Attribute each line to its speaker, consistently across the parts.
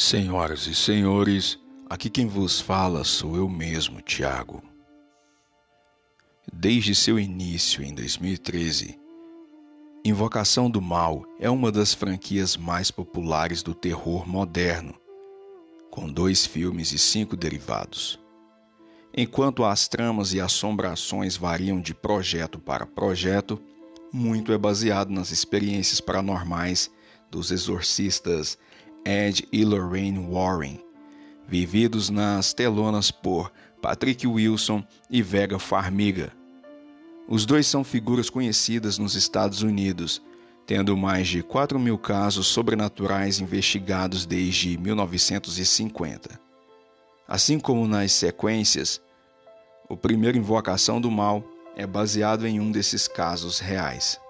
Speaker 1: Senhoras e senhores, aqui quem vos fala sou eu mesmo, Tiago. Desde seu início em 2013, Invocação do Mal é uma das franquias mais populares do terror moderno, com dois filmes e cinco derivados. Enquanto as tramas e assombrações variam de projeto para projeto, muito é baseado nas experiências paranormais dos exorcistas Ed e Lorraine Warren, vividos nas telonas por Patrick Wilson e Vega Farmiga. Os dois são figuras conhecidas nos Estados Unidos, tendo mais de 4 mil casos sobrenaturais investigados desde 1950. Assim como nas sequências, o primeiro Invocação do Mal é baseado em um desses casos reais.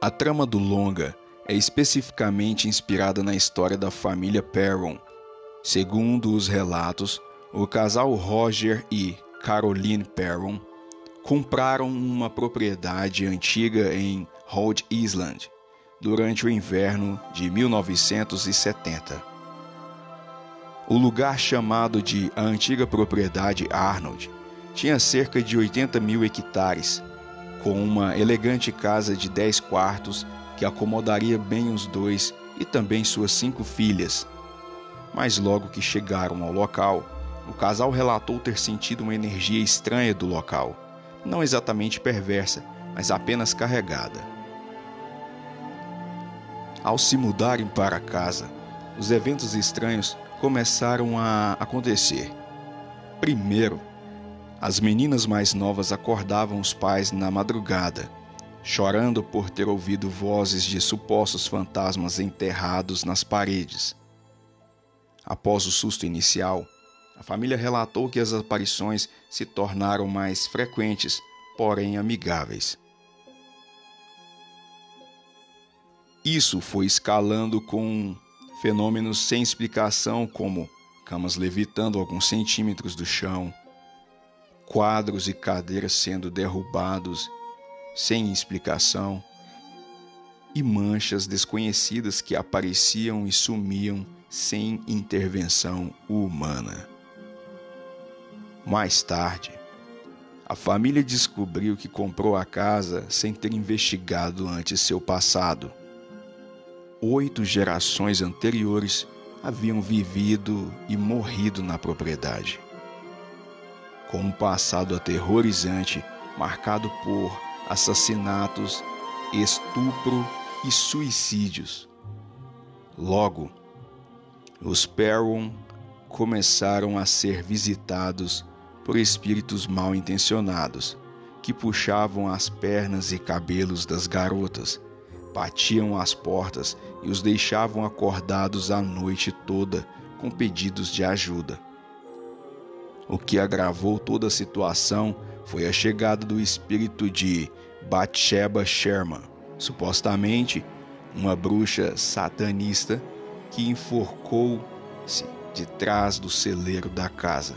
Speaker 1: A trama do longa é especificamente inspirada na história da família Perron. Segundo os relatos, o casal Roger e Caroline Perron compraram uma propriedade antiga em Rhode Island durante o inverno de 1970. O lugar chamado de a antiga propriedade Arnold tinha cerca de 80 mil hectares, com uma elegante casa de 10 quartos que acomodaria bem os dois e também suas cinco filhas. Mas logo que chegaram ao local, o casal relatou ter sentido uma energia estranha do local, não exatamente perversa, mas apenas carregada. Ao se mudarem para casa, os eventos estranhos começaram a acontecer. Primeiro, as meninas mais novas acordavam os pais na madrugada chorando por ter ouvido vozes de supostos fantasmas enterrados nas paredes. Após o susto inicial, a família relatou que as aparições se tornaram mais frequentes, porém amigáveis. Isso foi escalando com fenômenos sem explicação, como camas levitando alguns centímetros do chão, quadros e cadeiras sendo derrubados sem explicação, e manchas desconhecidas que apareciam e sumiam sem intervenção humana. Mais tarde, a família descobriu que comprou a casa sem ter investigado antes seu passado. Oito gerações anteriores haviam vivido e morrido na propriedade. Com um passado aterrorizante marcado por assassinatos, estupro e suicídios. Logo, os Perron começaram a ser visitados por espíritos mal intencionados que puxavam as pernas e cabelos das garotas, batiam as portas e os deixavam acordados a noite toda com pedidos de ajuda. O que agravou toda a situação foi a chegada do espírito de Bathsheba Sherman, supostamente uma bruxa satanista que enforcou-se de trás do celeiro da casa.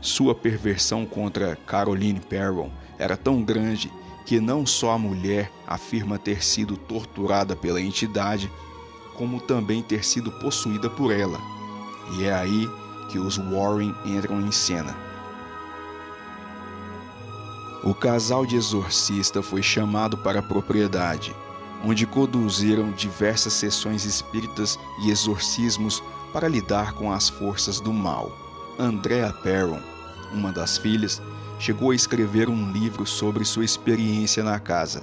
Speaker 1: Sua perversão contra Caroline Perron era tão grande que não só a mulher afirma ter sido torturada pela entidade, como também ter sido possuída por ela. E é aí que os Warren entram em cena. O casal de exorcista foi chamado para a propriedade, onde conduziram diversas sessões espíritas e exorcismos para lidar com as forças do mal. Andrea Perron, uma das filhas, chegou a escrever um livro sobre sua experiência na casa,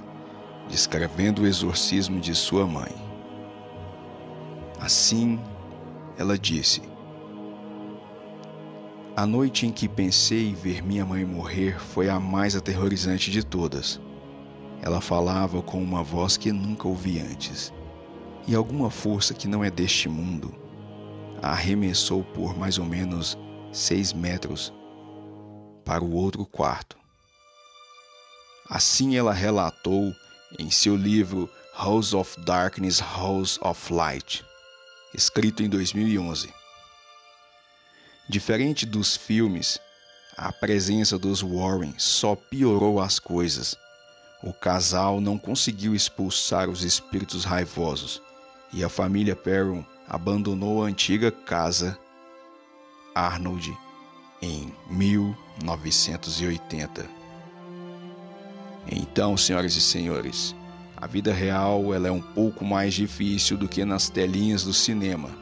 Speaker 1: descrevendo o exorcismo de sua mãe. Assim, ela disse: a noite em que pensei ver minha mãe morrer foi a mais aterrorizante de todas. Ela falava com uma voz que nunca ouvi antes, e alguma força que não é deste mundo a arremessou por mais ou menos seis metros para o outro quarto. Assim ela relatou em seu livro House of Darkness, House of Light, escrito em 2011. Diferente dos filmes, a presença dos Warren só piorou as coisas. o casal não conseguiu expulsar os espíritos raivosos e a família Perron abandonou a antiga casa Arnold em 1980. Então, senhoras e senhores, a vida real ela é um pouco mais difícil do que nas telinhas do cinema.